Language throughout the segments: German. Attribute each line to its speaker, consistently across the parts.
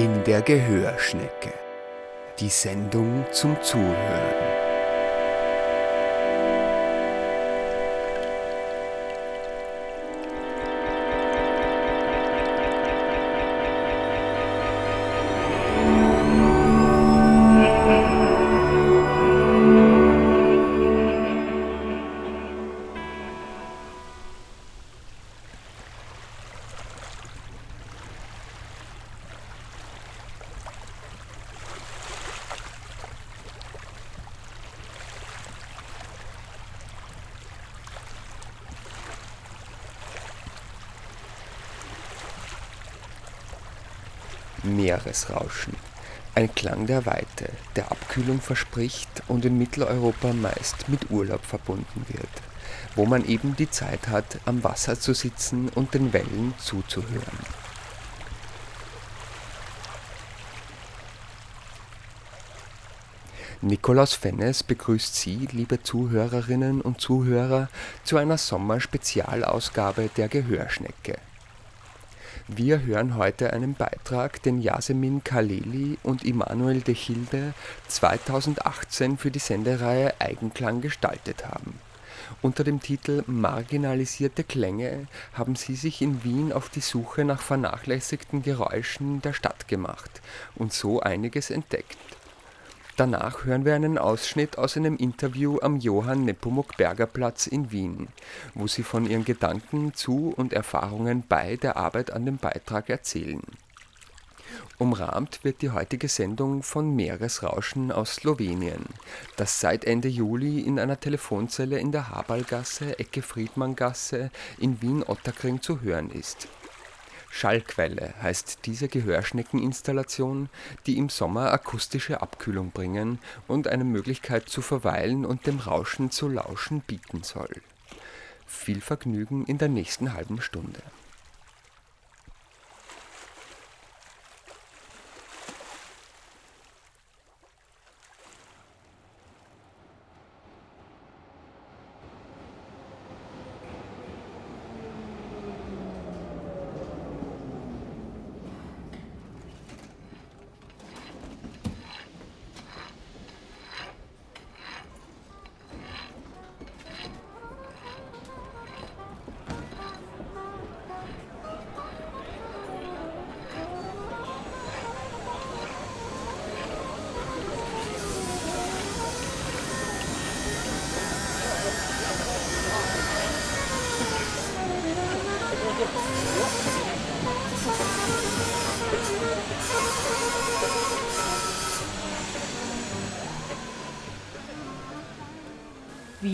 Speaker 1: In der Gehörschnecke. Die Sendung zum Zuhören. Meeresrauschen. Ein Klang der Weite, der Abkühlung verspricht und in Mitteleuropa meist mit Urlaub verbunden wird, wo man eben die Zeit hat, am Wasser zu sitzen und den Wellen zuzuhören. Nikolaus Fennes begrüßt Sie, liebe Zuhörerinnen und Zuhörer, zu einer Sommerspezialausgabe der Gehörschnecke. Wir hören heute einen Beitrag, den Yasemin Khaleli und Immanuel de Hilde 2018 für die Sendereihe Eigenklang gestaltet haben. Unter dem Titel Marginalisierte Klänge haben sie sich in Wien auf die Suche nach vernachlässigten Geräuschen der Stadt gemacht und so einiges entdeckt Danach hören wir einen Ausschnitt aus einem Interview am Johann Nepomuk Berger Platz in Wien, wo sie von ihren Gedanken zu und Erfahrungen bei der Arbeit an dem Beitrag erzählen. Umrahmt wird die heutige Sendung von Meeresrauschen aus Slowenien, das seit Ende Juli in einer Telefonzelle in der Habalgasse, Ecke Friedmanngasse in Wien-Ottakring zu hören ist Schallquelle heißt diese Gehörschneckeninstallation, die im Sommer akustische Abkühlung bringen und eine Möglichkeit zu verweilen und dem Rauschen zu lauschen bieten soll. Viel Vergnügen in der nächsten halben Stunde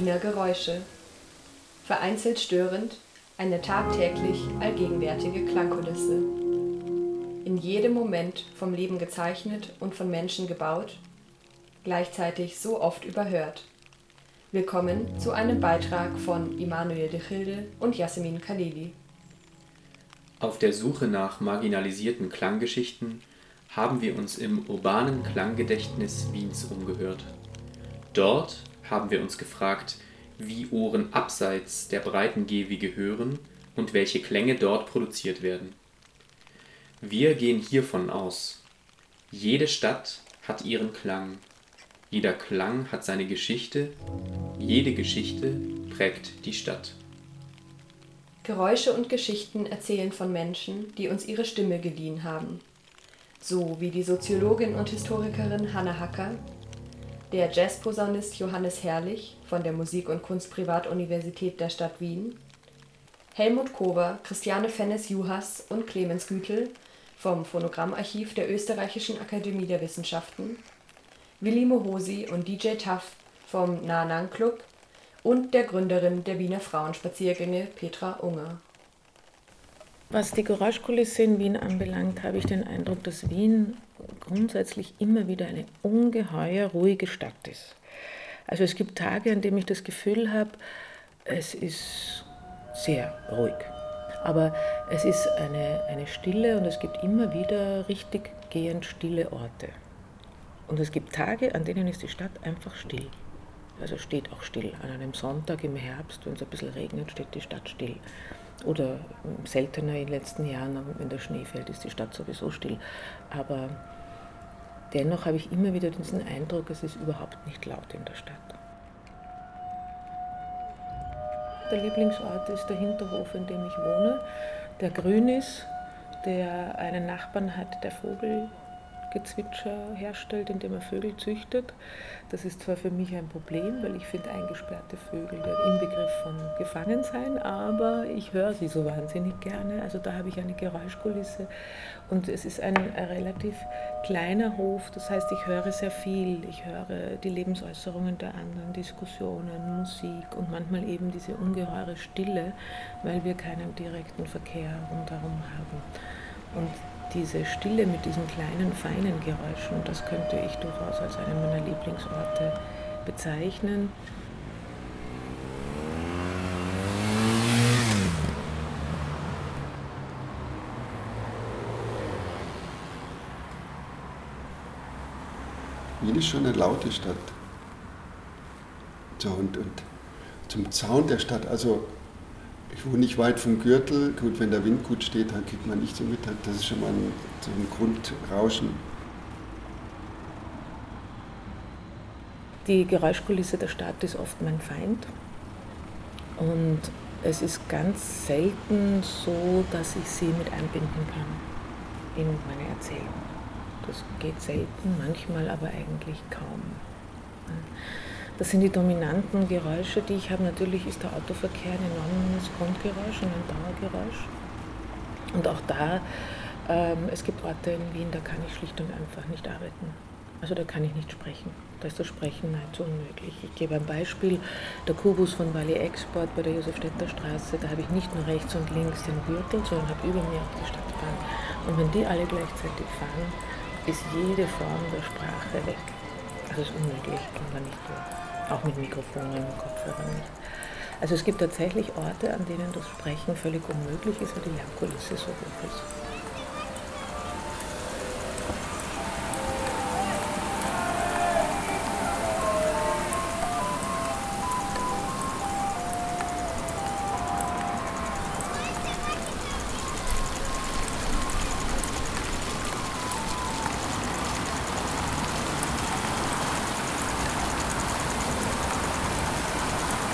Speaker 2: Wiener Geräusche. Vereinzelt störend, eine tagtäglich allgegenwärtige Klangkulisse. In jedem Moment vom Leben gezeichnet und von Menschen gebaut, gleichzeitig so oft überhört. Willkommen zu einem Beitrag von Immanuel de Gilde und Yasemin Khalili.
Speaker 3: Auf der Suche nach marginalisierten Klanggeschichten haben wir uns im urbanen Klanggedächtnis Wiens umgehört. Dort haben wir uns gefragt, wie Ohren abseits der breiten Gehwege hören und welche Klänge dort produziert werden. Wir gehen hiervon aus. Jede Stadt hat ihren Klang. Jeder Klang hat seine Geschichte. Jede Geschichte prägt die Stadt.
Speaker 2: Geräusche und Geschichten erzählen von Menschen, die uns ihre Stimme geliehen haben. So wie die Soziologin und Historikerin Hanna Hacker der Jazzposaunist Johannes Herrlich von der Musik und Kunstprivatuniversität der Stadt Wien, Helmut Kober, Christiane Fennes-Juhas und Clemens Gütel vom Phonogrammarchiv der Österreichischen Akademie der Wissenschaften, Willi Mohosi und DJ Tuff vom Na Nang Club und der Gründerin der Wiener Frauenspaziergänge Petra Unger.
Speaker 4: Was die Geräuschkulisse in Wien anbelangt, habe ich den Eindruck, dass Wien grundsätzlich immer wieder eine ungeheuer ruhige Stadt ist. Also es gibt Tage, an denen ich das Gefühl habe, es ist sehr ruhig. Aber es ist eine, eine Stille und es gibt immer wieder richtig gehend stille Orte. Und es gibt Tage, an denen ist die Stadt einfach still. Also steht auch still. An einem Sonntag im Herbst, wenn es ein bisschen regnet, steht die Stadt still. Oder seltener in den letzten Jahren, wenn der Schnee fällt, ist die Stadt sowieso still. Aber dennoch habe ich immer wieder diesen Eindruck, es ist überhaupt nicht laut in der Stadt. Der Lieblingsort ist der Hinterhof, in dem ich wohne, der grün ist, der einen Nachbarn hat, der Vogel Gezwitscher herstellt, indem er Vögel züchtet. Das ist zwar für mich ein Problem, weil ich finde eingesperrte Vögel der Inbegriff von Gefangensein, aber ich höre sie so wahnsinnig gerne. Also da habe ich eine Geräuschkulisse und es ist ein, relativ kleiner Hof, das heißt, ich höre sehr viel. Ich höre die Lebensäußerungen der anderen, Diskussionen, Musik und manchmal eben diese ungeheure Stille, weil wir keinen direkten Verkehr rundherum haben. Und diese Stille mit diesen kleinen, feinen Geräuschen, das könnte ich durchaus als einen meiner Lieblingsorte bezeichnen.
Speaker 5: Wien ist schon eine laute Stadt. So, und, und zum Zaun der Stadt, also ich wohne nicht weit vom Gürtel. Gut, wenn der Wind gut steht, dann kriegt man nicht so mit. Das ist schon mal ein, so ein Grundrauschen.
Speaker 4: Die Geräuschkulisse der Stadt ist oft mein Feind. Und es ist ganz selten so, dass ich sie mit einbinden kann in meine Erzählung. Das geht selten, manchmal aber eigentlich kaum. Das sind die dominanten Geräusche, die ich habe. Natürlich ist der Autoverkehr ein enormes Grundgeräusch und ein Dauergeräusch. Und auch da, ähm, es gibt Orte in Wien, da kann ich schlicht und einfach nicht arbeiten. Also da kann ich nicht sprechen. Da ist das Sprechen nahezu unmöglich. Ich gebe ein Beispiel, der Kubus von Valley Export bei der Josefstädter Straße, da habe ich nicht nur rechts und links den Gürtel, sondern habe über mir auch die Stadtbahn. Und wenn die alle gleichzeitig fahren, ist jede Form der Sprache weg. Also es ist unmöglich, kann man nicht tun. Auch mit Mikrofonen und Kopfhörern nicht. Also es gibt tatsächlich Orte, an denen das Sprechen völlig unmöglich ist, weil die Lärmkulisse so hoch ist.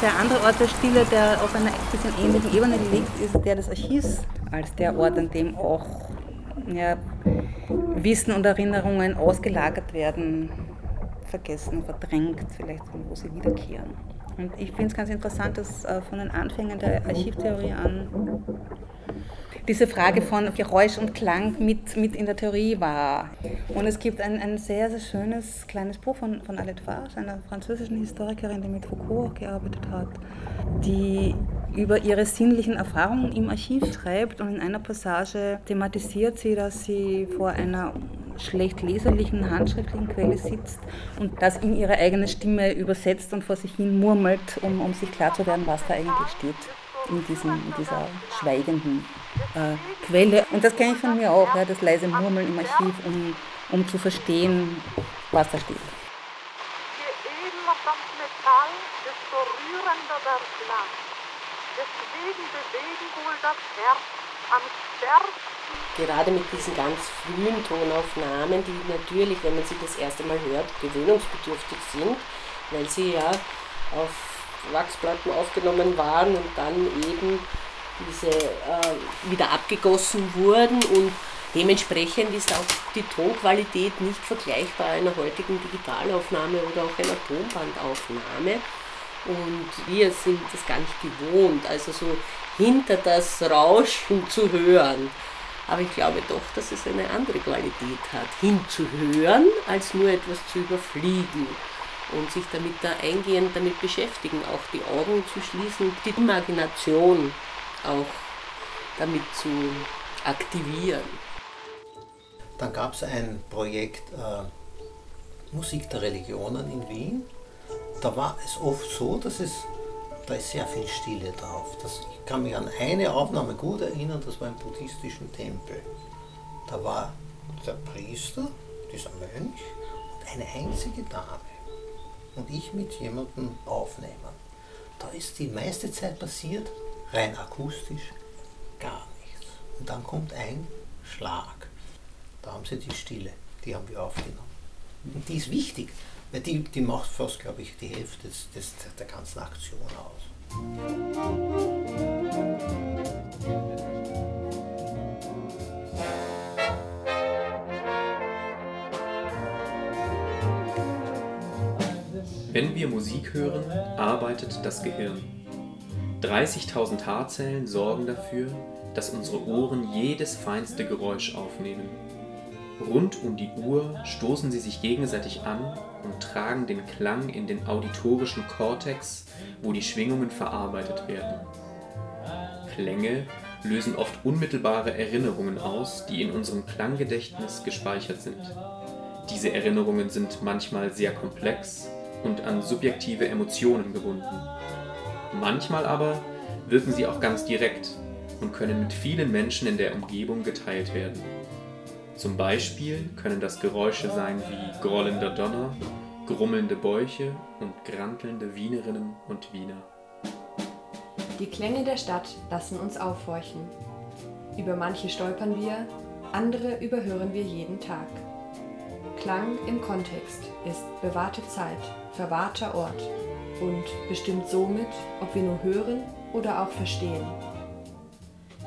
Speaker 6: Der andere Ort der Stille, der auf einer bisschen ähnlichen Ebene liegt, ist der des Archivs, als der Ort, an dem auch ja, Wissen und Erinnerungen ausgelagert werden, vergessen, verdrängt, vielleicht wo sie wiederkehren. Und ich finde es ganz interessant, dass äh, von den Anfängen der Archivtheorie an diese Frage von Geräusch und Klang mit, mit in der Theorie war. Und es gibt ein, ein sehr, sehr schönes kleines Buch von, von Alette Farge, einer französischen Historikerin, die mit Foucault auch gearbeitet hat, die über ihre sinnlichen Erfahrungen im Archiv schreibt und in einer Passage thematisiert sie, dass sie vor einer schlecht leserlichen handschriftlichen Quelle sitzt und das in ihre eigene Stimme übersetzt und vor sich hin murmelt, um, um sich klar zu werden, was da eigentlich steht in, diesem, in dieser schweigenden äh, Quelle. Und das kenne ich von mir auch, ja, das leise Murmeln im Archiv, um, um zu verstehen, was da steht. Je edler das Metall, desto rührender der Klang. Deswegen bewegen wohl das Herz am stärksten.
Speaker 7: Gerade mit diesen ganz frühen Tonaufnahmen, die natürlich, wenn man sie das erste Mal hört, gewöhnungsbedürftig sind, weil sie ja auf Wachsplatten aufgenommen waren und dann eben diese äh, wieder abgegossen wurden und dementsprechend ist auch die Tonqualität nicht vergleichbar einer heutigen Digitalaufnahme oder auch einer Tonbandaufnahme. Und wir sind das gar nicht gewohnt, also so hinter das Rauschen zu hören. Aber ich glaube doch, dass es eine andere Qualität hat, hinzuhören, als nur etwas zu überfliegen und sich damit da eingehend damit beschäftigen, auch die Augen zu schließen, die Imagination auch damit zu aktivieren.
Speaker 8: Dann gab es ein Projekt äh, Musik der Religionen in Wien. Da war es oft so, dass es, da ist sehr viel Stille drauf. Das, ich kann mich an eine Aufnahme gut erinnern, das war im buddhistischen Tempel. Da war der Priester, dieser Mönch und eine einzige Dame und ich mit jemandem aufnehmen. Da ist die meiste Zeit passiert, rein akustisch, gar nichts. Und dann kommt ein Schlag. Da haben sie die Stille, die haben wir aufgenommen. Und die ist wichtig, weil die, die macht fast, glaube ich, die Hälfte des, des, der ganzen Aktion aus.
Speaker 3: Wenn wir Musik hören, arbeitet das Gehirn. 30.000 Haarzellen sorgen dafür, dass unsere Ohren jedes feinste Geräusch aufnehmen. Rund um die Uhr stoßen sie sich gegenseitig an und tragen den Klang in den auditorischen Kortex, wo die Schwingungen verarbeitet werden. Klänge lösen oft unmittelbare Erinnerungen aus, die in unserem Klanggedächtnis gespeichert sind. Diese Erinnerungen sind manchmal sehr komplex und an subjektive Emotionen gebunden. Manchmal aber wirken sie auch ganz direkt und können mit vielen Menschen in der Umgebung geteilt werden. Zum Beispiel können das Geräusche sein wie grollender Donner, grummelnde Bäuche und grantelnde Wienerinnen und Wiener.
Speaker 2: Die Klänge der Stadt lassen uns aufhorchen. Über manche stolpern wir, andere überhören wir jeden Tag. Klang im Kontext ist bewahrte Zeit, verwahrter Ort und bestimmt somit, ob wir nur hören oder auch verstehen.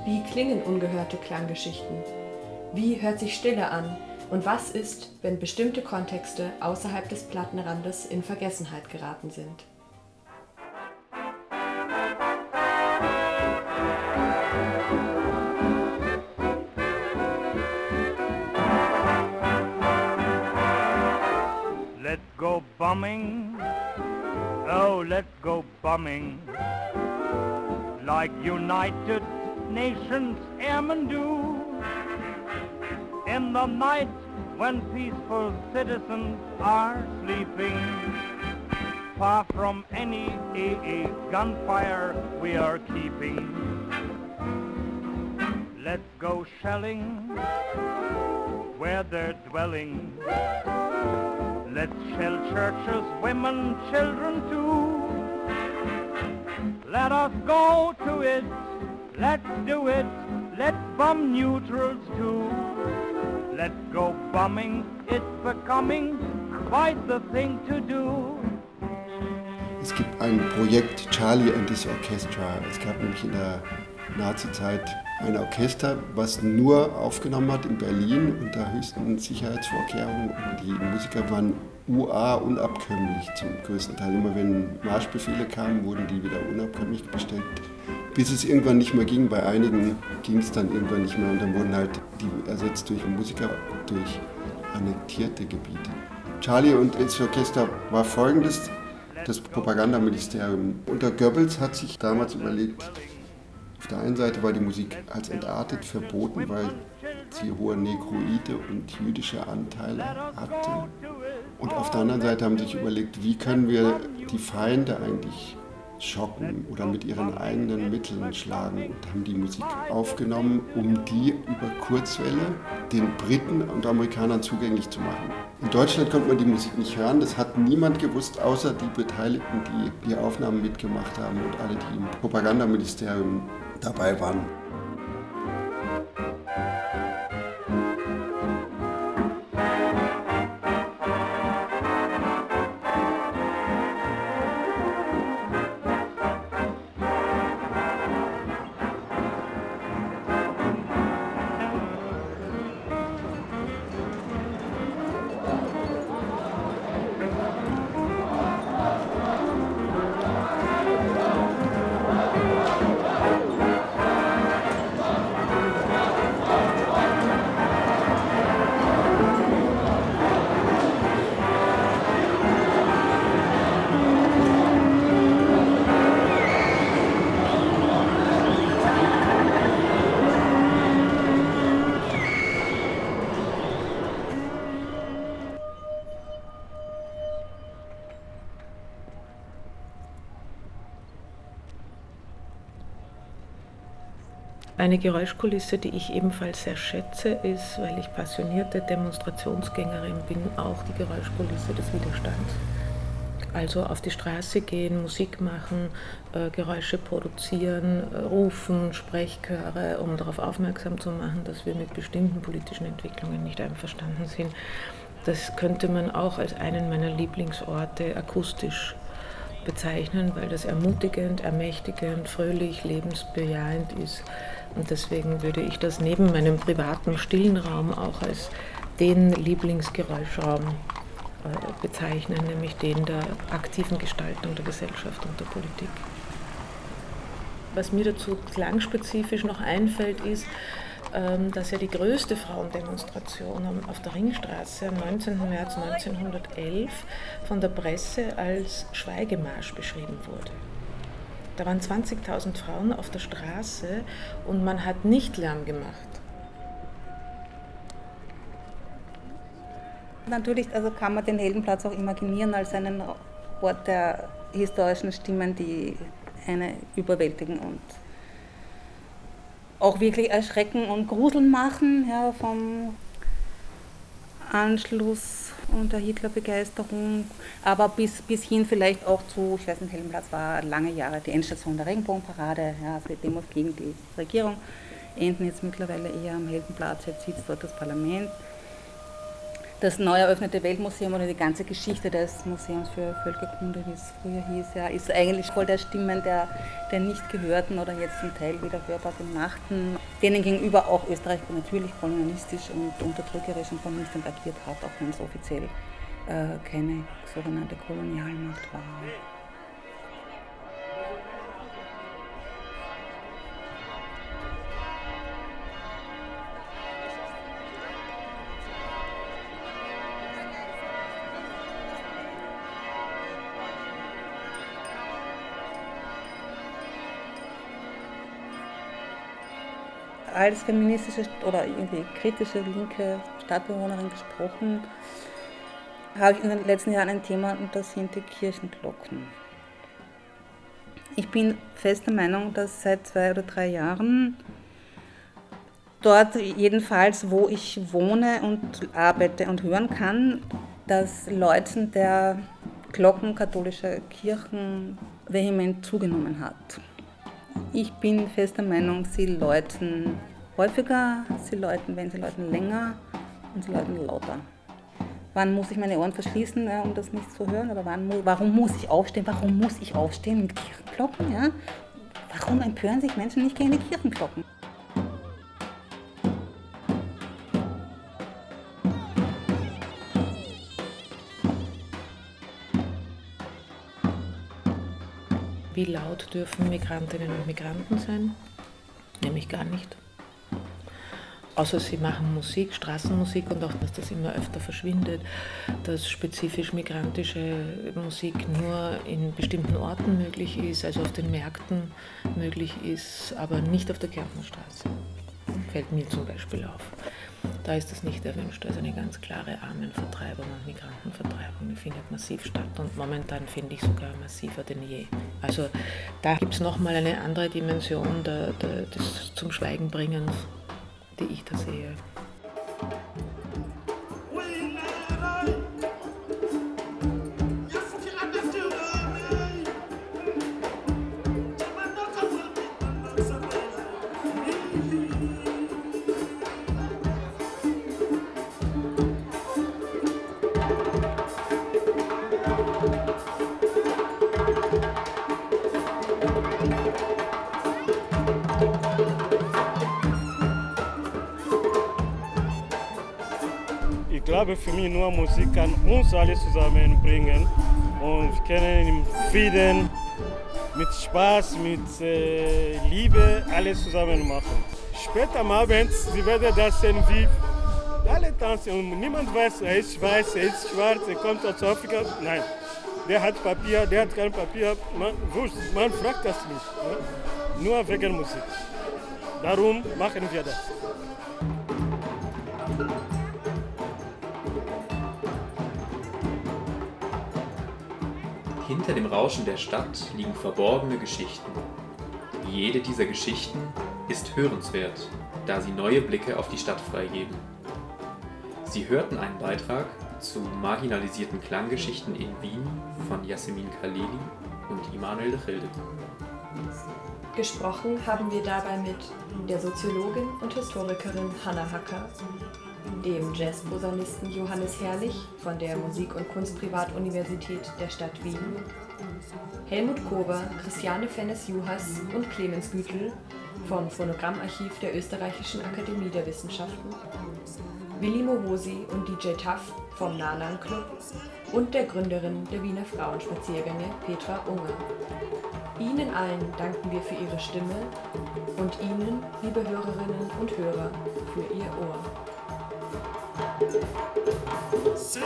Speaker 2: Wie klingen ungehörte Klanggeschichten? Wie hört sich Stille an? Und was ist, wenn bestimmte Kontexte außerhalb des Plattenrandes in Vergessenheit geraten sind?
Speaker 9: Let's go bombing. Oh, let's go bombing. Like United Nations airmen do. In the night when peaceful citizens are sleeping. Far from any AA gunfire we are keeping. Let's go shelling where they're dwelling. Let's shell churches, women, children too. Let us go to it, let's do it, let's bomb neutrals too. Let's go bombing, it's becoming quite the thing to do.
Speaker 5: Es gibt ein Projekt Charlie and his Orchestra. Es gab nämlich in der Nazi-Zeit ein Orchester, was nur aufgenommen hat in Berlin unter höchsten Sicherheitsvorkehrungen. Die Musiker waren UA unabkömmlich zum größten Teil. Immer wenn Marschbefehle kamen, wurden die wieder unabkömmlich bestellt. Bis es irgendwann nicht mehr ging. Bei einigen ging es dann irgendwann nicht mehr und dann wurden halt die ersetzt durch Musiker durch annektierte Gebiete. Charlie und ins Orchester war folgendes. Das Propagandaministerium unter Goebbels hat sich damals überlegt, auf der einen Seite war die Musik als entartet verboten, weil sie hohe negroide und jüdische Anteile hatte. Und auf der anderen Seite haben sie sich überlegt, wie können wir die Feinde eigentlich schocken oder mit ihren eigenen Mitteln schlagen und haben die Musik aufgenommen, um die über Kurzwelle den Briten und Amerikanern zugänglich zu machen. In Deutschland konnte man die Musik nicht hören, das hat niemand gewusst, außer die Beteiligten, die die Aufnahmen mitgemacht haben und alle, die im Propagandaministerium dabei waren.
Speaker 4: Eine Geräuschkulisse, die ich ebenfalls sehr schätze, ist, weil ich passionierte Demonstrationsgängerin bin, auch die Geräuschkulisse des Widerstands. Also auf die Straße gehen, Musik machen, äh, Geräusche produzieren, äh, rufen, Sprechchöre, um darauf aufmerksam zu machen, dass wir mit bestimmten politischen Entwicklungen nicht einverstanden sind. Das könnte man auch als einen meiner Lieblingsorte akustisch bezeichnen, weil das ermutigend, ermächtigend, fröhlich, lebensbejahend ist. Und deswegen würde ich das neben meinem privaten, stillen Raum auch als den Lieblingsgeräuschraum äh, bezeichnen, nämlich den der aktiven Gestaltung der Gesellschaft und der Politik. Was mir dazu klangspezifisch noch einfällt, ist, ähm, dass ja die größte Frauendemonstration auf der Ringstraße am 19. März 1911 von der Presse als Schweigemarsch beschrieben wurde. Da waren 20.000 Frauen auf der Straße und man hat nicht Lärm gemacht.
Speaker 6: Natürlich also kann man den Heldenplatz auch imaginieren als einen Ort der historischen Stimmen, die eine überwältigen und auch wirklich erschrecken und gruseln machen ja, vom Anschluss und der Hitlerbegeisterung, aber bis, bis hin vielleicht auch zu, ich weiß nicht, Heldenplatz war lange Jahre die Endstation der Regenbogenparade, ja, also die Demos gegen die Regierung, enden jetzt mittlerweile eher am Heldenplatz, jetzt sitzt dort das Parlament. Das neu eröffnete Weltmuseum oder die ganze Geschichte des Museums für Völkerkunde, wie es früher hieß, ja, ist eigentlich voll der Stimmen der, der nicht gehörten oder jetzt zum Teil wieder hörbar gemachten, denen gegenüber auch Österreich natürlich kolonialistisch und unterdrückerisch und vernichtend agiert hat, auch wenn es offiziell äh, keine sogenannte Kolonialmacht war. Als feministische oder irgendwie kritische linke Stadtbewohnerin gesprochen, habe ich in den letzten Jahren ein Thema und das sind die Kirchenglocken. Ich bin fester Meinung, dass seit zwei oder drei Jahren dort jedenfalls, wo ich wohne und arbeite und hören kann, das Läuten der Glocken katholischer Kirchen vehement zugenommen hat. Ich bin fester Meinung, sie läuten häufiger, sie läuten, wenn sie läuten länger und sie läuten lauter. Wann muss ich meine Ohren verschließen, ja, um das nicht zu hören? Oder wann, warum muss ich aufstehen? Warum muss ich aufstehen mit Kirchenglocken? Ja? Warum empören sich Menschen nicht gegen die Kirchenglocken?
Speaker 4: Wie laut dürfen Migrantinnen und Migranten sein? Nämlich gar nicht. Außer sie machen Musik, Straßenmusik und auch, dass das immer öfter verschwindet, dass spezifisch migrantische Musik nur in bestimmten Orten möglich ist, also auf den Märkten möglich ist, aber nicht auf der Kärntnerstraße. Fällt mir zum Beispiel auf. Da ist das nicht erwünscht. Also eine ganz klare Armenvertreibung und Migrantenvertreibung, die findet massiv statt und momentan finde ich sogar massiver denn je. Also da gibt es nochmal eine andere Dimension der, der, des zum Schweigen bringens, die ich da sehe.
Speaker 10: Glaube, für mich nur Musik kann uns alle zusammenbringen und wir können im Frieden, mit Spaß, mit äh, Liebe alles zusammen machen. Später am Abend, Sie werden das sehen, wie alle tanzen und niemand weiß, er ist weiß, er ist schwarz, er kommt aus Afrika. Nein, der hat Papier, der hat kein Papier. Man, man fragt das nicht. Ja? Nur wegen Musik. Darum machen wir das.
Speaker 3: Hinter dem Rauschen der Stadt liegen verborgene Geschichten. Jede dieser Geschichten ist hörenswert, da sie neue Blicke auf die Stadt freigeben. Sie hörten einen Beitrag zu marginalisierten Klanggeschichten in Wien von Yasemin Khalili und Immanuel de Childe.
Speaker 2: Gesprochen haben wir dabei mit der Soziologin und Historikerin Hanna Hacker, dem Jazzposaunisten Johannes Herrlich von der Musik- und Kunstprivatuniversität der Stadt Wien, Helmut Kober, Christiane Fennes-Juhas und Clemens Gütel vom Phonogrammarchiv der Österreichischen Akademie der Wissenschaften, Willi Mohosi und DJ Tuff vom Nanan Club und der Gründerin der Wiener Frauenspaziergänge Petra Unger. Ihnen allen danken wir für Ihre Stimme und Ihnen, liebe Hörerinnen und Hörer, für Ihr Ohr.
Speaker 1: Sit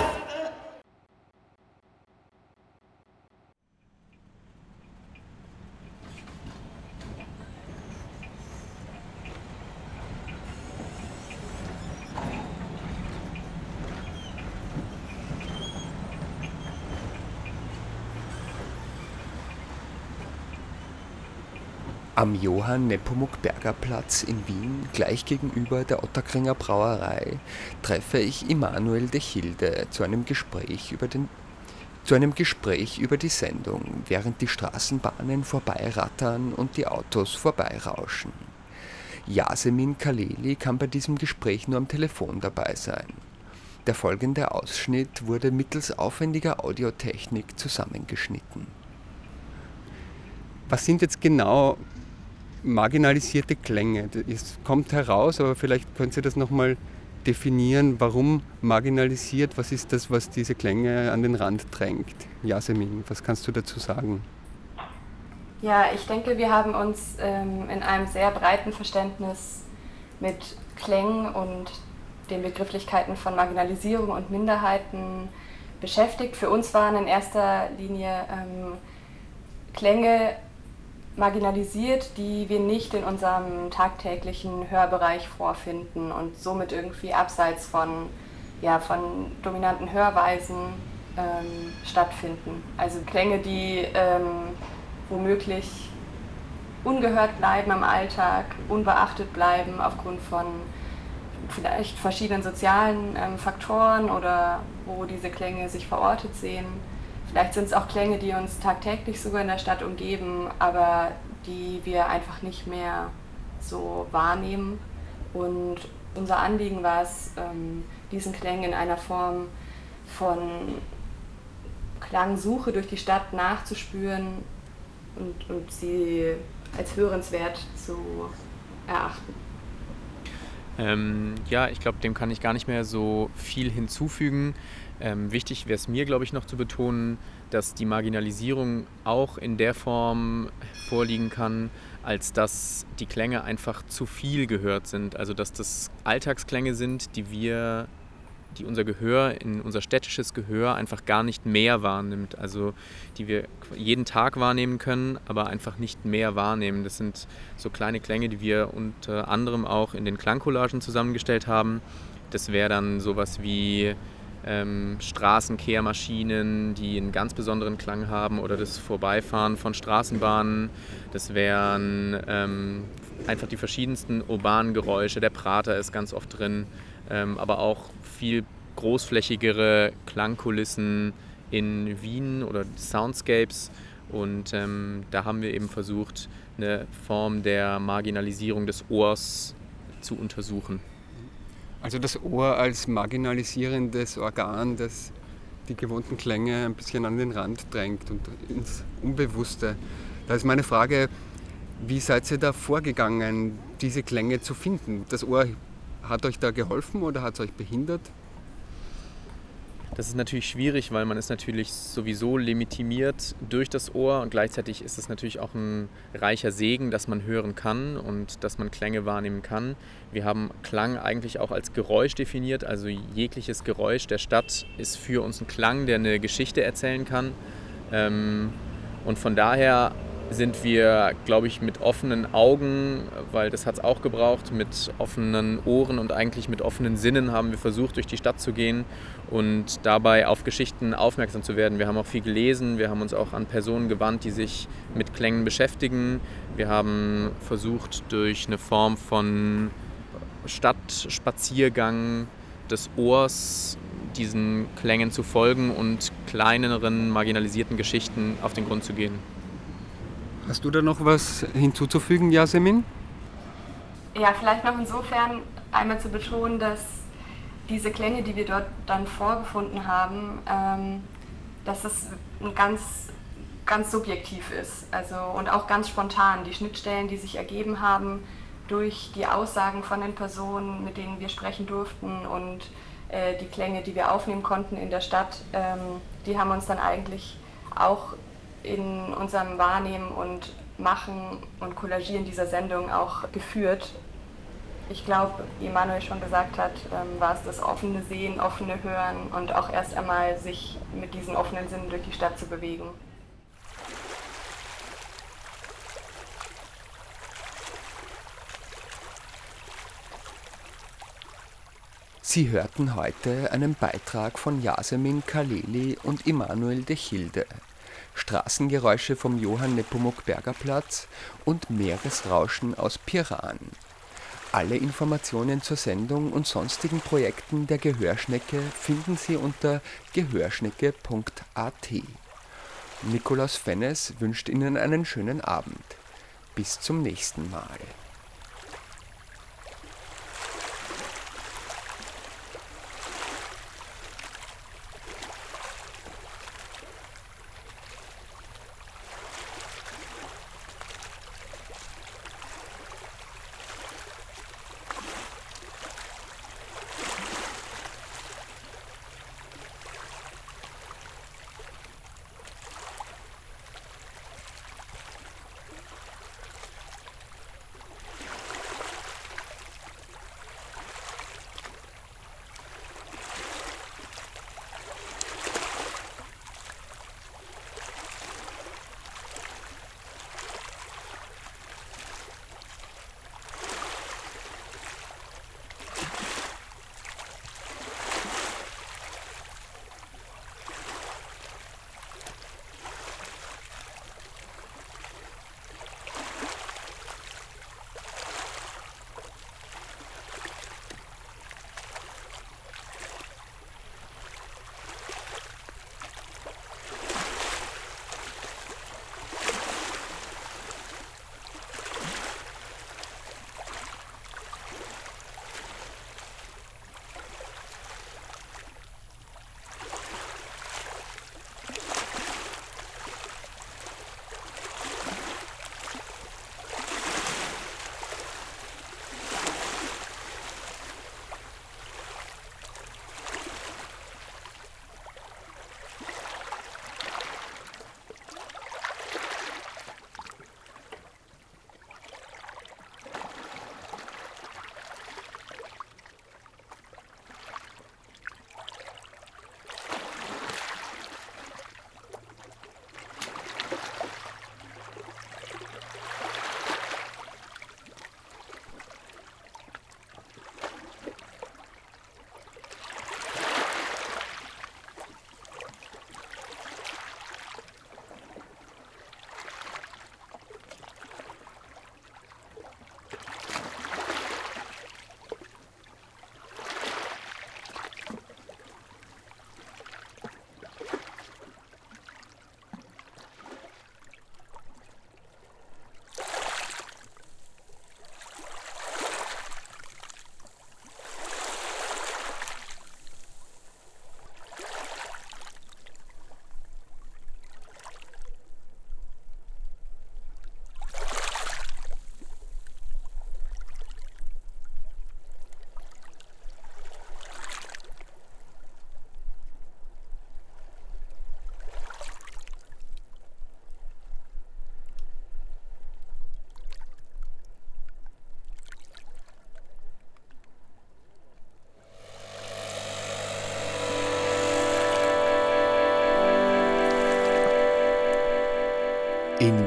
Speaker 1: Am Johann Nepomuk Berger Platz in Wien, gleich gegenüber der Ottakringer Brauerei, treffe ich Immanuel de Childe zu einem Gespräch über den zu einem Gespräch über die Sendung, während die Straßenbahnen vorbeirattern und die Autos vorbeirauschen. Yasemin Kaleli kann bei diesem Gespräch nur am Telefon dabei sein. Der folgende Ausschnitt wurde mittels aufwendiger Audiotechnik zusammengeschnitten.
Speaker 11: Was sind jetzt genau marginalisierte Klänge? Es kommt heraus, aber vielleicht können Sie das nochmal definieren, warum marginalisiert, was ist das, was diese Klänge an den Rand drängt? Yasemin, was kannst du dazu sagen?
Speaker 12: Ja, ich denke, wir haben uns ähm, in einem sehr breiten Verständnis mit Klängen und den Begrifflichkeiten von Marginalisierung und Minderheiten beschäftigt. Für uns waren in erster Linie ähm, Klänge marginalisiert, die wir nicht in unserem tagtäglichen Hörbereich vorfinden und somit irgendwie abseits von, ja, von dominanten Hörweisen ähm, stattfinden. Also Klänge, die ähm, womöglich ungehört bleiben im Alltag, unbeachtet bleiben aufgrund von vielleicht verschiedenen sozialen ähm, Faktoren oder wo diese Klänge sich verortet sehen. Vielleicht sind es auch Klänge, die uns tagtäglich sogar in der Stadt umgeben, aber die wir einfach nicht mehr so wahrnehmen. Und unser Anliegen war es, ähm, diesen Klängen in einer Form von Klangsuche durch die Stadt nachzuspüren und, und sie als hörenswert zu erachten.
Speaker 3: Ähm, ja, ich glaube, dem kann ich gar nicht mehr so viel hinzufügen. Ähm, wichtig wäre es mir, glaube ich, noch zu betonen, dass die Marginalisierung auch in der Form vorliegen kann, als dass die Klänge einfach zu viel gehört sind. Also dass das Alltagsklänge sind, die wir, die unser Gehör, in unser städtisches Gehör einfach gar nicht mehr wahrnimmt. Also die wir jeden Tag wahrnehmen können, aber einfach nicht mehr wahrnehmen. Das sind so kleine Klänge, die wir unter anderem auch in den Klangcollagen zusammengestellt haben. Das wäre dann sowas wie ähm, Straßenkehrmaschinen, die einen ganz besonderen Klang haben oder das Vorbeifahren von Straßenbahnen. Das wären ähm, einfach die verschiedensten urbanen Geräusche. Der Prater ist ganz oft drin, ähm, aber auch viel großflächigere Klangkulissen in Wien oder Soundscapes. Und ähm, da haben wir eben versucht, eine Form der Marginalisierung des Ohrs zu untersuchen.
Speaker 11: Also das Ohr als marginalisierendes Organ, das die gewohnten Klänge ein bisschen an den Rand drängt und ins Unbewusste. Da ist meine Frage, wie seid ihr da vorgegangen, diese Klänge zu finden? Das Ohr hat euch da geholfen oder hat es euch behindert?
Speaker 3: Das ist natürlich schwierig, weil man ist natürlich sowieso legitimiert durch das Ohr und gleichzeitig ist es natürlich auch ein reicher Segen, dass man hören kann und dass man Klänge wahrnehmen kann. Wir haben Klang eigentlich auch als Geräusch definiert, also jegliches Geräusch der Stadt ist für uns ein Klang, der eine Geschichte erzählen kann. Ähm, und von daher sind wir, glaube ich, mit offenen Augen, weil das hat es auch gebraucht, mit offenen Ohren und eigentlich mit offenen Sinnen haben wir versucht, durch die Stadt zu gehen und dabei auf Geschichten aufmerksam zu werden. Wir haben auch viel gelesen, wir haben uns auch an Personen gewandt, die sich mit Klängen beschäftigen. Wir haben versucht, durch eine Form von Stadtspaziergang des Ohrs diesen Klängen zu folgen und kleineren, marginalisierten Geschichten auf den Grund zu gehen.
Speaker 11: Hast du da noch was hinzuzufügen, Yasemin?
Speaker 12: Ja, vielleicht noch insofern einmal zu betonen, dass diese Klänge, die wir dort dann vorgefunden haben, ähm, dass es ganz, ganz subjektiv ist also, und auch ganz spontan. Die Schnittstellen, die sich ergeben haben durch die Aussagen von den Personen, mit denen wir sprechen durften und äh, die Klänge, die wir aufnehmen konnten in der Stadt, ähm, die haben uns dann eigentlich auch in unserem Wahrnehmen und Machen und Kollagieren dieser Sendung auch geführt. Ich glaube, wie Emanuel schon gesagt hat, ähm, war es das offene Sehen, offene Hören und auch erst einmal sich mit diesen offenen Sinnen durch die Stadt zu bewegen.
Speaker 1: Sie hörten heute einen Beitrag von Yasemin Kaleli und Immanuel de Childe. Straßengeräusche vom Johann Nepomuk Berger Platz und Meeresrauschen aus Piran. Alle Informationen zur Sendung und sonstigen Projekten der Gehörschnecke finden Sie unter gehörschnecke.at. Nikolaus Fennes wünscht Ihnen einen schönen Abend. Bis zum nächsten Mal.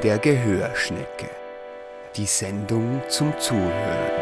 Speaker 1: Der Gehörschnecke. Die Sendung zum Zuhören.